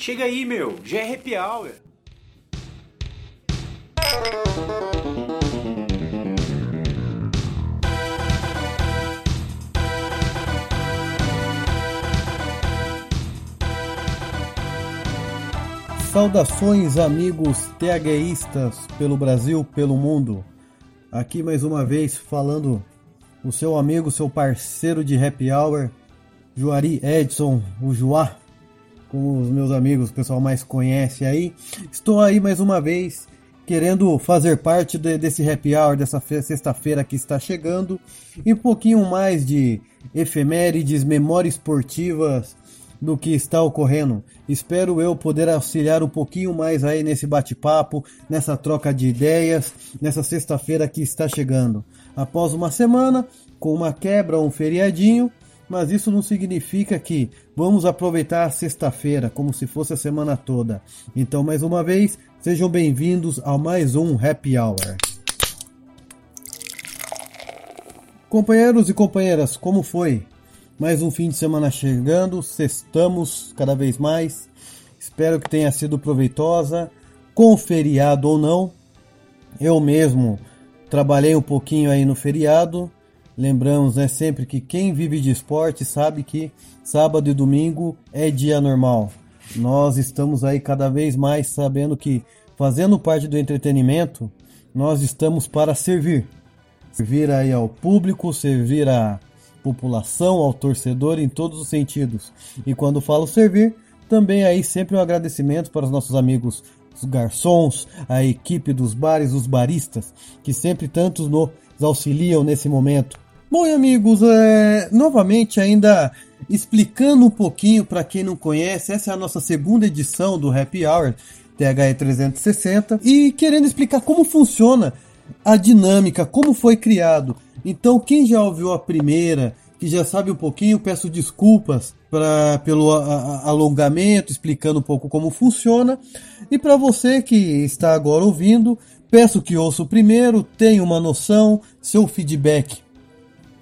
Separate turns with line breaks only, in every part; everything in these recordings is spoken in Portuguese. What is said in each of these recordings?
Chega aí, meu, já é happy hour.
Saudações, amigos THistas pelo Brasil, pelo mundo. Aqui mais uma vez falando o seu amigo, seu parceiro de happy hour, Juari Edson, o Juá, como os meus amigos, o pessoal mais conhece aí. Estou aí mais uma vez querendo fazer parte de, desse happy hour, dessa sexta-feira que está chegando, e um pouquinho mais de efemérides, memórias esportivas do que está ocorrendo. Espero eu poder auxiliar um pouquinho mais aí nesse bate-papo, nessa troca de ideias, nessa sexta-feira que está chegando. Após uma semana, com uma quebra, um feriadinho, mas isso não significa que vamos aproveitar a sexta-feira como se fosse a semana toda. Então, mais uma vez, sejam bem-vindos a mais um Happy Hour. Companheiros e companheiras, como foi? Mais um fim de semana chegando, sextamos cada vez mais. Espero que tenha sido proveitosa, com feriado ou não. Eu mesmo trabalhei um pouquinho aí no feriado. Lembramos, né, sempre que quem vive de esporte sabe que sábado e domingo é dia normal. Nós estamos aí cada vez mais sabendo que fazendo parte do entretenimento, nós estamos para servir. Servir aí ao público, servir a população, ao torcedor em todos os sentidos. E quando falo servir, também aí sempre um agradecimento para os nossos amigos os garçons, a equipe dos bares, os baristas, que sempre tantos nos auxiliam nesse momento. Bom, amigos, é, novamente ainda explicando um pouquinho para quem não conhece, essa é a nossa segunda edição do Happy Hour THE 360 e querendo explicar como funciona a dinâmica, como foi criado. Então, quem já ouviu a primeira, que já sabe um pouquinho, peço desculpas pra, pelo a, a, alongamento, explicando um pouco como funciona. E para você que está agora ouvindo, peço que ouça o primeiro, tenha uma noção, seu feedback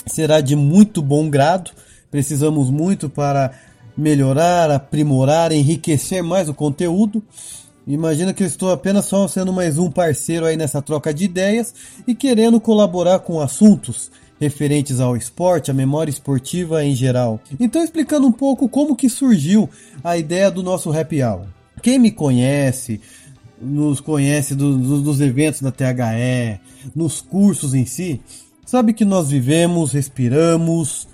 será de muito bom grado. Precisamos muito para melhorar, aprimorar, enriquecer mais o conteúdo. Imagina que eu estou apenas só sendo mais um parceiro aí nessa troca de ideias e querendo colaborar com assuntos referentes ao esporte, à memória esportiva em geral. Então explicando um pouco como que surgiu a ideia do nosso happy hour. Quem me conhece, nos conhece do, do, dos eventos da THE, nos cursos em si, sabe que nós vivemos, respiramos,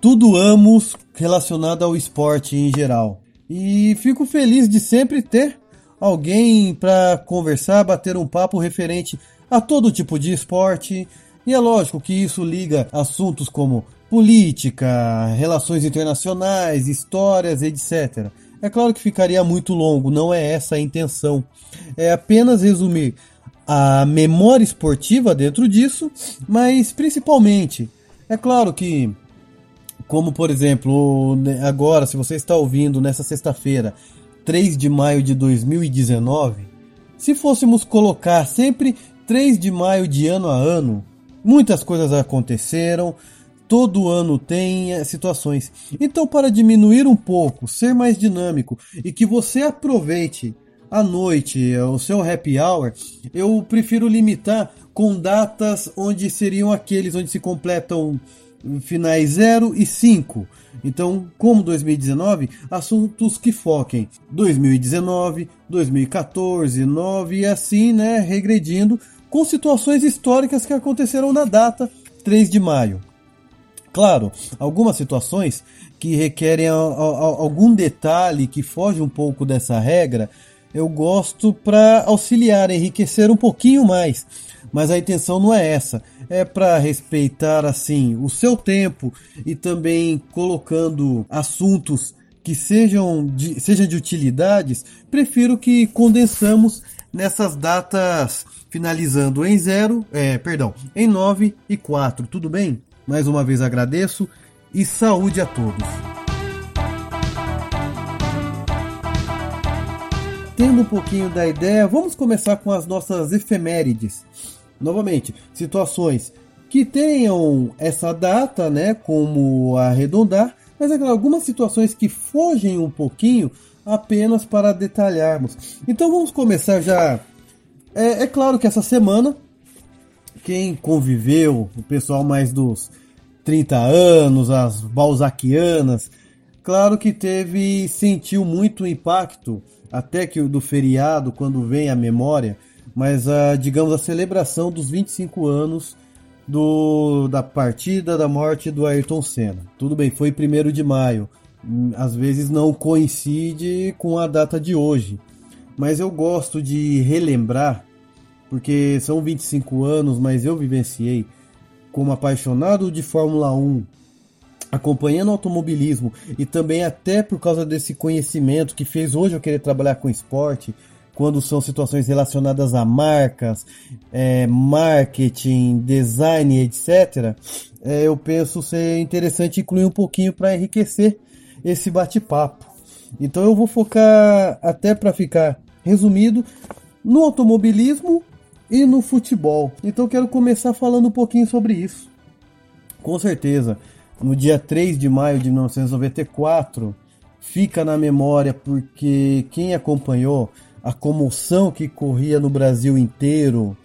tudo amos relacionado ao esporte em geral. E fico feliz de sempre ter alguém para conversar, bater um papo referente a todo tipo de esporte. E é lógico que isso liga assuntos como política, relações internacionais, histórias, etc. É claro que ficaria muito longo, não é essa a intenção. É apenas resumir a memória esportiva dentro disso, mas principalmente, é claro que, como por exemplo, agora, se você está ouvindo nessa sexta-feira, 3 de maio de 2019, se fôssemos colocar sempre 3 de maio de ano a ano, muitas coisas aconteceram, todo ano tem eh, situações. Então, para diminuir um pouco, ser mais dinâmico e que você aproveite a noite, o seu happy hour, eu prefiro limitar com datas onde seriam aqueles onde se completam finais 0 e 5. Então, como 2019, assuntos que foquem 2019, 2014, 9 e assim, né, regredindo com situações históricas que aconteceram na data 3 de maio. Claro, algumas situações que requerem algum detalhe que foge um pouco dessa regra, eu gosto para auxiliar, enriquecer um pouquinho mais. Mas a intenção não é essa é para respeitar assim o seu tempo e também colocando assuntos que sejam de, sejam de utilidades, prefiro que condensamos nessas datas finalizando em 0, é, perdão, em 9 e 4, tudo bem? Mais uma vez agradeço e saúde a todos. Tendo um pouquinho da ideia, vamos começar com as nossas efemérides novamente, situações que tenham essa data, né, como arredondar, mas é algumas situações que fogem um pouquinho apenas para detalharmos. Então vamos começar já. É, é claro que essa semana, quem conviveu, o pessoal mais dos 30 anos, as balzaquianas, claro que teve, sentiu muito impacto, até que do feriado, quando vem a memória, mas a, digamos, a celebração dos 25 anos do, da partida da morte do Ayrton Senna. Tudo bem, foi 1 de maio, às vezes não coincide com a data de hoje, mas eu gosto de relembrar, porque são 25 anos, mas eu vivenciei como apaixonado de Fórmula 1, acompanhando automobilismo e também até por causa desse conhecimento que fez hoje eu querer trabalhar com esporte, quando são situações relacionadas a marcas, é, marketing, design, etc., é, eu penso ser interessante incluir um pouquinho para enriquecer esse bate-papo. Então eu vou focar, até para ficar resumido, no automobilismo e no futebol. Então eu quero começar falando um pouquinho sobre isso. Com certeza, no dia 3 de maio de 1994, fica na memória porque quem acompanhou a comoção que corria no Brasil inteiro.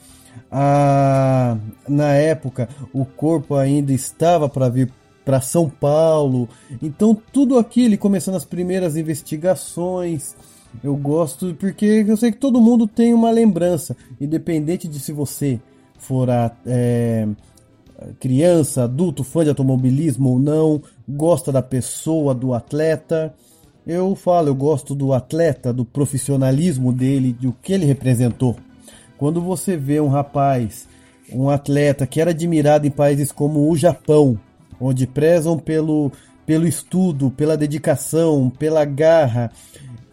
A, na época, o corpo ainda estava para vir para São Paulo. Então, tudo aquilo, começando as primeiras investigações, eu gosto porque eu sei que todo mundo tem uma lembrança, independente de se você for a, é, criança, adulto, fã de automobilismo ou não, gosta da pessoa, do atleta. Eu falo, eu gosto do atleta, do profissionalismo dele, do que ele representou. Quando você vê um rapaz, um atleta que era admirado em países como o Japão, onde prezam pelo, pelo estudo, pela dedicação, pela garra,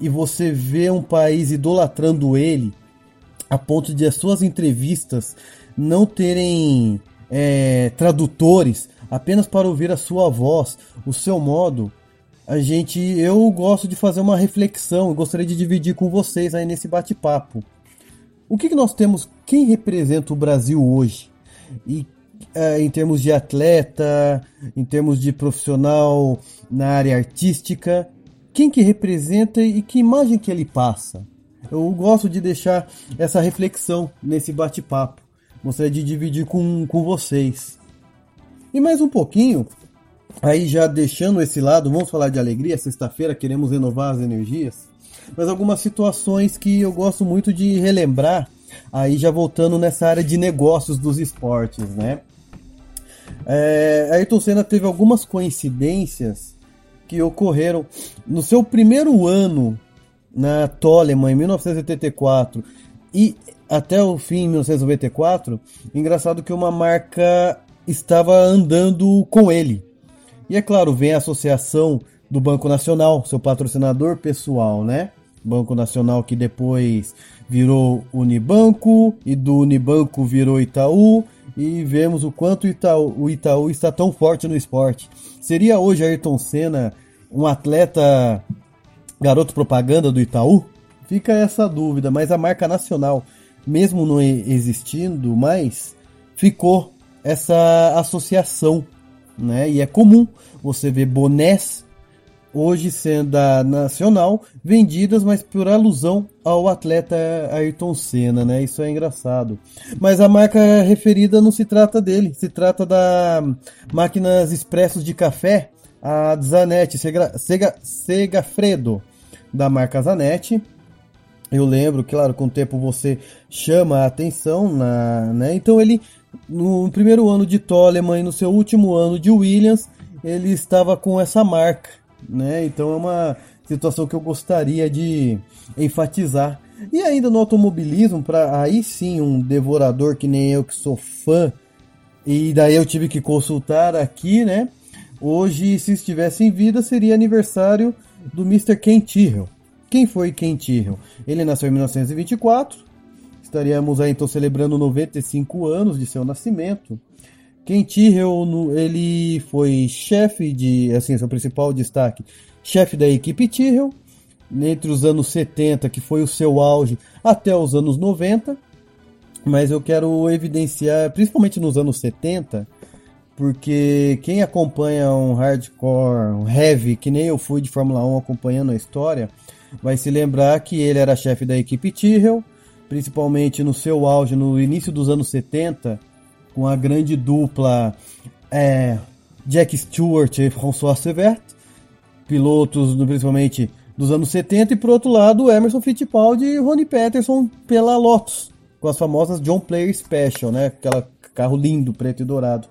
e você vê um país idolatrando ele, a ponto de as suas entrevistas não terem é, tradutores, apenas para ouvir a sua voz, o seu modo, a gente, eu gosto de fazer uma reflexão, eu gostaria de dividir com vocês aí nesse bate-papo. O que, que nós temos, quem representa o Brasil hoje? E é, em termos de atleta, em termos de profissional na área artística, quem que representa e que imagem que ele passa? Eu gosto de deixar essa reflexão nesse bate-papo. Gostaria de dividir com, com vocês. E mais um pouquinho, Aí já deixando esse lado, vamos falar de alegria. Sexta-feira queremos renovar as energias. Mas algumas situações que eu gosto muito de relembrar, aí já voltando nessa área de negócios dos esportes, né? É, Ayrton Senna teve algumas coincidências que ocorreram no seu primeiro ano na Toleman em 1984 e até o fim em 1994. Engraçado que uma marca estava andando com ele. E é claro, vem a associação do Banco Nacional, seu patrocinador pessoal, né? Banco Nacional que depois virou Unibanco e do Unibanco virou Itaú e vemos o quanto Itaú, o Itaú está tão forte no esporte. Seria hoje Ayrton Senna um atleta garoto propaganda do Itaú? Fica essa dúvida, mas a marca nacional, mesmo não existindo mais, ficou essa associação né? E é comum você ver bonés hoje sendo da nacional vendidas, mas por alusão ao atleta Ayrton Senna, né? Isso é engraçado. Mas a marca referida não se trata dele, se trata da máquinas expressos de café, a Zanetti Sega, Sega, Segafredo, da marca Zanetti. Eu lembro, claro, com o tempo você chama a atenção, na, né? Então ele no primeiro ano de Toleman e no seu último ano de Williams, ele estava com essa marca, né? Então é uma situação que eu gostaria de enfatizar. E ainda no automobilismo, para aí sim um devorador que nem eu que sou fã, e daí eu tive que consultar aqui, né? Hoje, se estivesse em vida, seria aniversário do Mr. Ken Tyrrell. Quem foi Ken Tyrrell? Ele nasceu em 1924, estaríamos aí então celebrando 95 anos de seu nascimento. Ken Tyrrell, ele foi chefe de, assim, seu principal destaque, chefe da equipe Tyrrell, entre os anos 70, que foi o seu auge, até os anos 90. Mas eu quero evidenciar, principalmente nos anos 70, porque quem acompanha um hardcore, um heavy, que nem eu fui de Fórmula 1 acompanhando a história, vai se lembrar que ele era chefe da equipe Tyrrell, principalmente no seu auge no início dos anos 70, com a grande dupla é, Jack Stewart e François Severt, pilotos principalmente dos anos 70, e por outro lado Emerson Fittipaldi e Ronnie Peterson pela Lotus, com as famosas John Player Special, né? Aquela carro lindo, preto e dourado.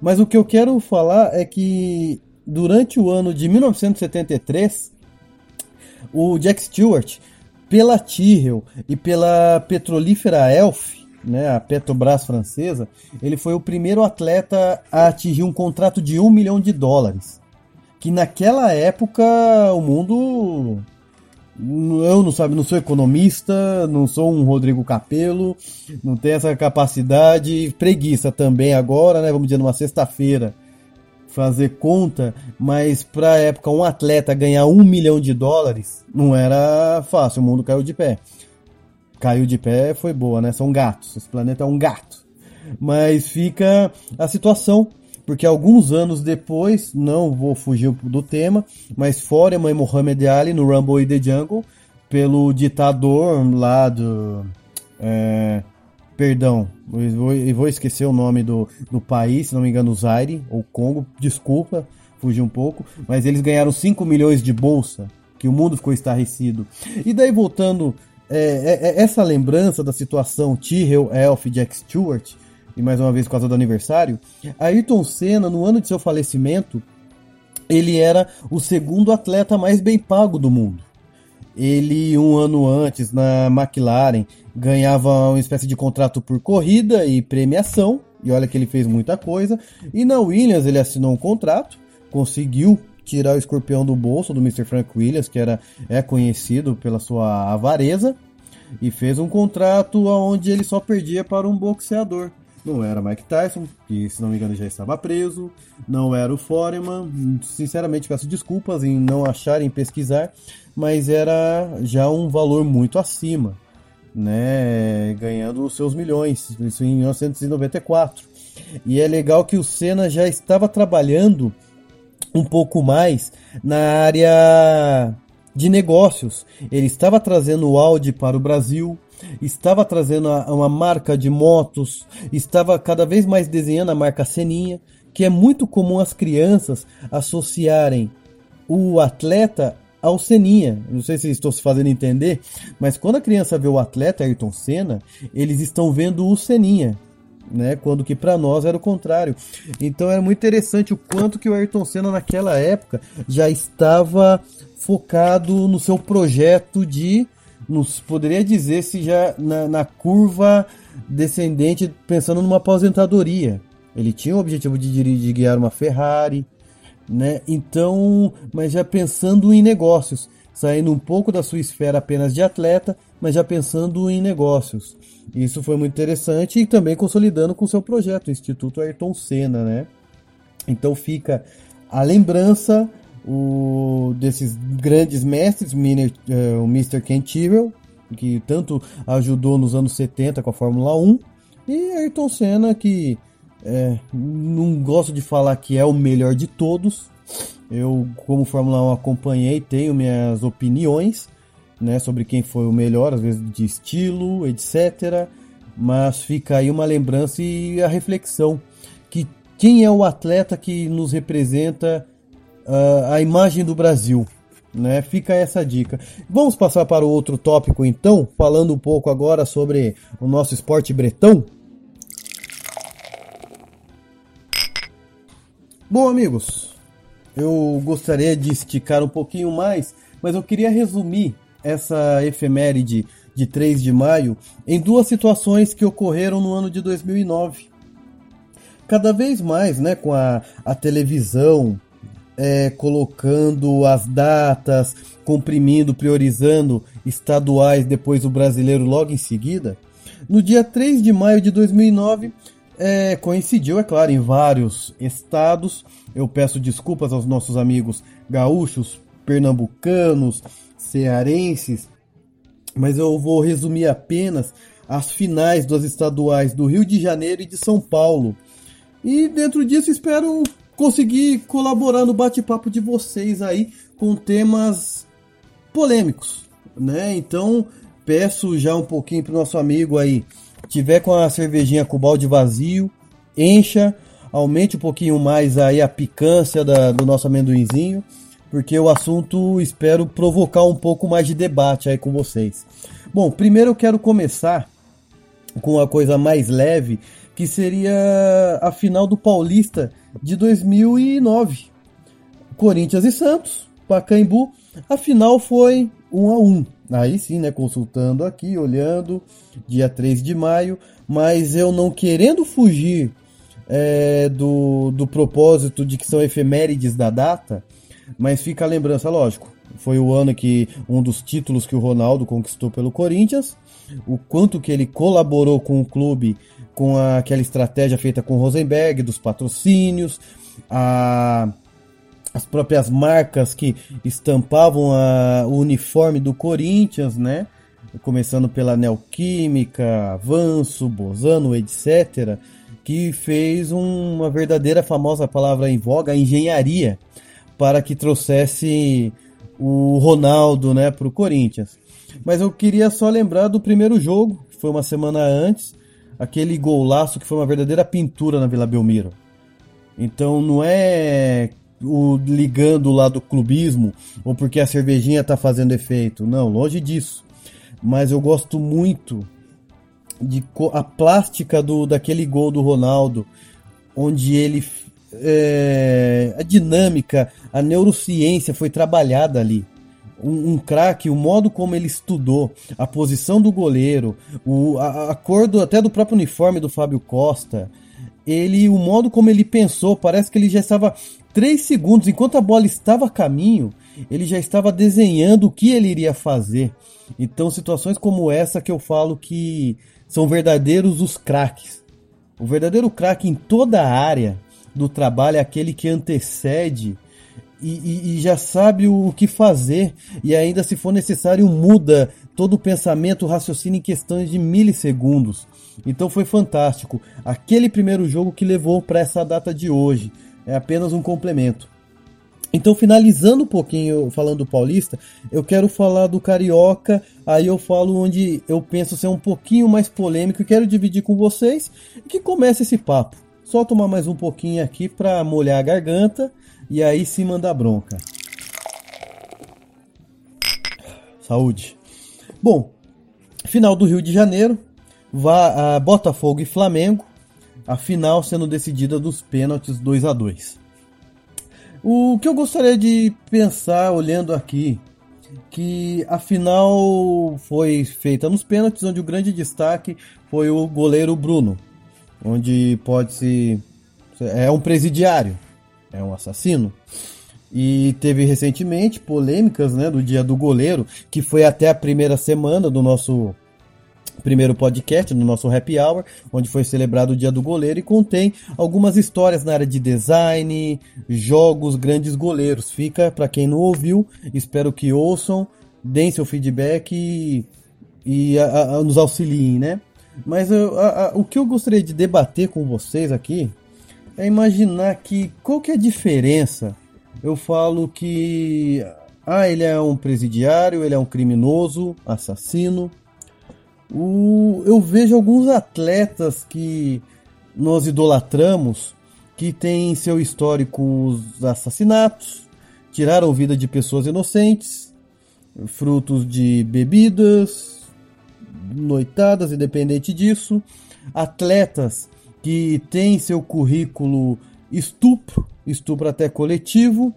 Mas o que eu quero falar é que durante o ano de 1973, o Jack Stewart, pela Tyrrell e pela petrolífera Elf, né, a Petrobras francesa, ele foi o primeiro atleta a atingir um contrato de um milhão de dólares. Que naquela época o mundo. Eu não sabe, não sou economista, não sou um Rodrigo Capello, não tenho essa capacidade, preguiça também agora, né? Vamos dizer, numa sexta-feira, fazer conta, mas para a época um atleta ganhar um milhão de dólares não era fácil, o mundo caiu de pé caiu de pé foi boa, né? São gatos. Esse planeta é um gato. Mas fica a situação, porque alguns anos depois, não vou fugir do tema, mas Foreman e Muhammad Ali no Rumble in the Jungle, pelo ditador lá do. É, perdão, eu vou, eu vou, esquecer o nome do, do país, se não me engano, Zaire ou Congo, desculpa, fugi um pouco, mas eles ganharam 5 milhões de bolsa, que o mundo ficou estarrecido. E daí voltando é, é, é, essa lembrança da situação Tyrrell, Elf, Jack Stewart, e mais uma vez por causa do aniversário, Ayrton Senna, no ano de seu falecimento, ele era o segundo atleta mais bem pago do mundo. Ele, um ano antes, na McLaren, ganhava uma espécie de contrato por corrida e premiação, e olha que ele fez muita coisa. E na Williams ele assinou um contrato, conseguiu tirar o escorpião do bolso do Mr. Frank Williams, que era, é conhecido pela sua avareza, e fez um contrato onde ele só perdia para um boxeador. Não era Mike Tyson, que se não me engano já estava preso, não era o Foreman, sinceramente peço desculpas em não achar, em pesquisar, mas era já um valor muito acima, né, ganhando os seus milhões, isso em 1994. E é legal que o Senna já estava trabalhando um pouco mais na área de negócios. Ele estava trazendo o Audi para o Brasil, estava trazendo uma marca de motos, estava cada vez mais desenhando a marca Seninha, que é muito comum as crianças associarem o atleta ao Seninha. Não sei se estou se fazendo entender, mas quando a criança vê o atleta Ayrton Senna, eles estão vendo o Seninha né? Quando que para nós era o contrário. Então era muito interessante o quanto que o Ayrton Senna naquela época já estava focado no seu projeto de, nos poderia dizer se já na, na curva descendente, pensando numa aposentadoria. Ele tinha o objetivo de dirigir, de guiar uma Ferrari, né? Então, mas já pensando em negócios, saindo um pouco da sua esfera apenas de atleta, mas já pensando em negócios. Isso foi muito interessante e também consolidando com seu projeto, o Instituto Ayrton Senna, né? Então fica a lembrança o, desses grandes mestres, o Mr. Ken Tyrrell, que tanto ajudou nos anos 70 com a Fórmula 1, e Ayrton Senna, que é, não gosto de falar que é o melhor de todos. Eu, como Fórmula 1, acompanhei, tenho minhas opiniões, né, sobre quem foi o melhor, às vezes de estilo, etc. Mas fica aí uma lembrança e a reflexão que quem é o atleta que nos representa uh, a imagem do Brasil, né? Fica essa dica. Vamos passar para o outro tópico então, falando um pouco agora sobre o nosso esporte bretão. Bom, amigos, eu gostaria de esticar um pouquinho mais, mas eu queria resumir essa efeméride de 3 de maio em duas situações que ocorreram no ano de 2009. Cada vez mais, né, com a, a televisão é, colocando as datas, comprimindo, priorizando estaduais, depois o brasileiro logo em seguida. No dia 3 de maio de 2009, é, coincidiu, é claro, em vários estados. Eu peço desculpas aos nossos amigos gaúchos, pernambucanos, cearenses, mas eu vou resumir apenas as finais das estaduais do Rio de Janeiro e de São Paulo. E dentro disso espero conseguir colaborar no bate-papo de vocês aí com temas polêmicos, né? Então peço já um pouquinho pro nosso amigo aí, tiver com a cervejinha com o balde vazio, encha, aumente um pouquinho mais aí a picância da, do nosso amendoinzinho, porque o assunto espero provocar um pouco mais de debate aí com vocês. Bom, primeiro eu quero começar com a coisa mais leve, que seria a final do Paulista de 2009. Corinthians e Santos, Pacaembu. A final foi 1 a 1. Aí sim, né, consultando aqui, olhando, dia 3 de maio, mas eu não querendo fugir é, do, do propósito de que são efemérides da data, mas fica a lembrança, lógico. Foi o ano que um dos títulos que o Ronaldo conquistou pelo Corinthians, o quanto que ele colaborou com o clube com a, aquela estratégia feita com o Rosenberg, dos patrocínios, a, as próprias marcas que estampavam a, o uniforme do Corinthians, né? Começando pela Neoquímica, Avanço, Bozano, etc., que fez um, uma verdadeira famosa palavra em voga, engenharia, para que trouxesse o Ronaldo né, para o Corinthians. Mas eu queria só lembrar do primeiro jogo, que foi uma semana antes, aquele golaço que foi uma verdadeira pintura na Vila Belmiro. Então não é o ligando lá do clubismo ou porque a cervejinha tá fazendo efeito. Não, longe disso. Mas eu gosto muito de a plástica do daquele gol do Ronaldo, onde ele é, a dinâmica, a neurociência foi trabalhada ali. Um, um craque, o modo como ele estudou, a posição do goleiro, o, a, a cor do, até do próprio uniforme do Fábio Costa, ele, o modo como ele pensou, parece que ele já estava três segundos, enquanto a bola estava a caminho, ele já estava desenhando o que ele iria fazer. Então, situações como essa que eu falo que são verdadeiros os craques. O verdadeiro craque em toda a área do trabalho é aquele que antecede e, e, e, já sabe o que fazer e ainda se for necessário muda todo o pensamento, o raciocínio em questões de milissegundos. Então foi fantástico. Aquele primeiro jogo que levou para essa data de hoje é apenas um complemento. Então, finalizando um pouquinho falando do Paulista, eu quero falar do Carioca. Aí eu falo onde eu penso ser um pouquinho mais polêmico e quero dividir com vocês. Que comece esse papo. Só tomar mais um pouquinho aqui para molhar a garganta e aí se mandar bronca. Saúde. Bom, final do Rio de Janeiro, vá a Botafogo e Flamengo a final sendo decidida dos pênaltis 2 a 2 O que eu gostaria de pensar olhando aqui, que a final foi feita nos pênaltis, onde o grande destaque foi o goleiro Bruno, onde pode se. É um presidiário, é um assassino. E teve recentemente polêmicas né, do dia do goleiro, que foi até a primeira semana do nosso primeiro podcast, no nosso Happy Hour, onde foi celebrado o Dia do Goleiro e contém algumas histórias na área de design, jogos, grandes goleiros. Fica para quem não ouviu, espero que ouçam, deem seu feedback e, e a, a, nos auxiliem, né? Mas eu, a, o que eu gostaria de debater com vocês aqui é imaginar que qual que é a diferença. Eu falo que ah, ele é um presidiário, ele é um criminoso, assassino, o, eu vejo alguns atletas que nós idolatramos que têm seu histórico os assassinatos, tiraram vida de pessoas inocentes, frutos de bebidas, noitadas, independente disso, atletas que têm seu currículo estupro, estupro até coletivo,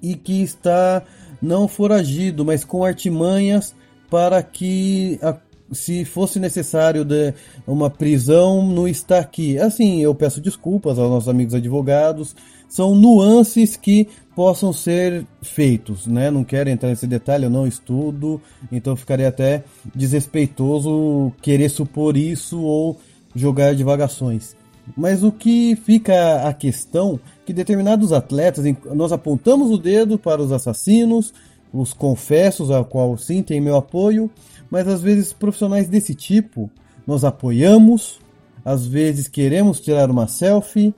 e que está não foragido, mas com artimanhas para que a se fosse necessário de uma prisão, não está aqui. Assim, eu peço desculpas aos nossos amigos advogados. São nuances que possam ser feitos, né? Não quero entrar nesse detalhe, eu não estudo, então ficaria até desrespeitoso querer supor isso ou jogar divagações. Mas o que fica a questão que determinados atletas, nós apontamos o dedo para os assassinos, os confessos, a qual sim tem meu apoio, mas às vezes profissionais desse tipo nós apoiamos, às vezes queremos tirar uma selfie,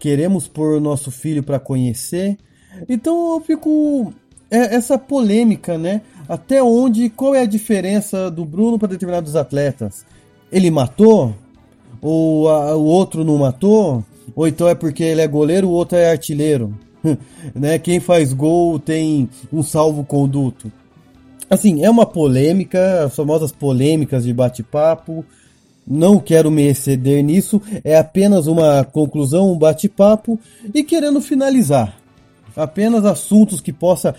queremos pôr nosso filho para conhecer. Então eu fico é, essa polêmica, né? até onde, qual é a diferença do Bruno para determinados atletas? Ele matou? Ou a, o outro não matou? Ou então é porque ele é goleiro, o outro é artilheiro? né? Quem faz gol tem um salvo-conduto. Assim, é uma polêmica, as famosas polêmicas de bate-papo. Não quero me exceder nisso, é apenas uma conclusão, um bate-papo e querendo finalizar. Apenas assuntos que possa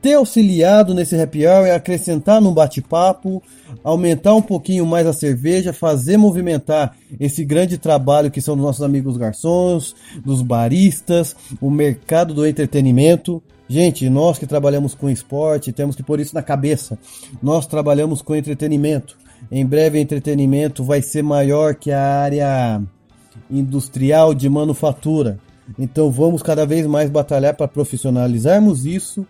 ter auxiliado nesse happy hour é acrescentar num bate-papo, aumentar um pouquinho mais a cerveja, fazer movimentar esse grande trabalho que são dos nossos amigos garçons, dos baristas, o mercado do entretenimento. Gente, nós que trabalhamos com esporte, temos que pôr isso na cabeça. Nós trabalhamos com entretenimento. Em breve, entretenimento vai ser maior que a área industrial de manufatura. Então, vamos cada vez mais batalhar para profissionalizarmos isso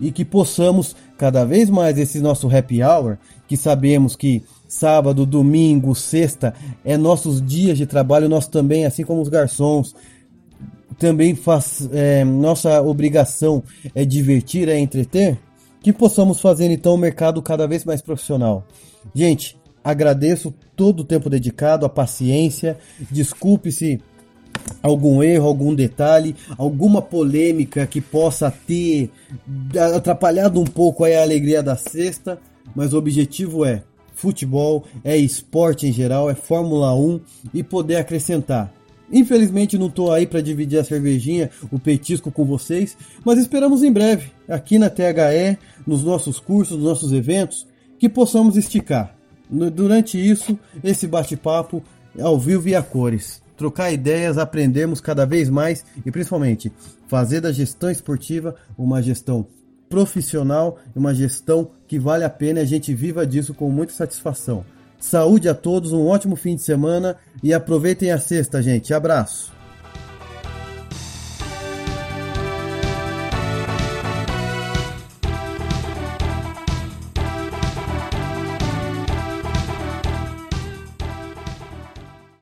e que possamos cada vez mais esse nosso happy hour, que sabemos que sábado, domingo, sexta é nossos dias de trabalho, nós também, assim como os garçons, também faz é, nossa obrigação é divertir, é entreter, que possamos fazer então o mercado cada vez mais profissional. Gente, agradeço todo o tempo dedicado, a paciência, desculpe se algum erro, algum detalhe, alguma polêmica que possa ter atrapalhado um pouco a alegria da sexta, mas o objetivo é futebol, é esporte em geral, é Fórmula 1 e poder acrescentar. Infelizmente não estou aí para dividir a cervejinha, o petisco com vocês, mas esperamos em breve, aqui na THE, nos nossos cursos, nos nossos eventos, que possamos esticar. Durante isso, esse bate-papo ao vivo e a cores trocar ideias, aprendermos cada vez mais e principalmente fazer da gestão esportiva uma gestão profissional uma gestão que vale a pena e a gente viva disso com muita satisfação. Saúde a todos, um ótimo fim de semana e aproveitem a sexta, gente. Abraço.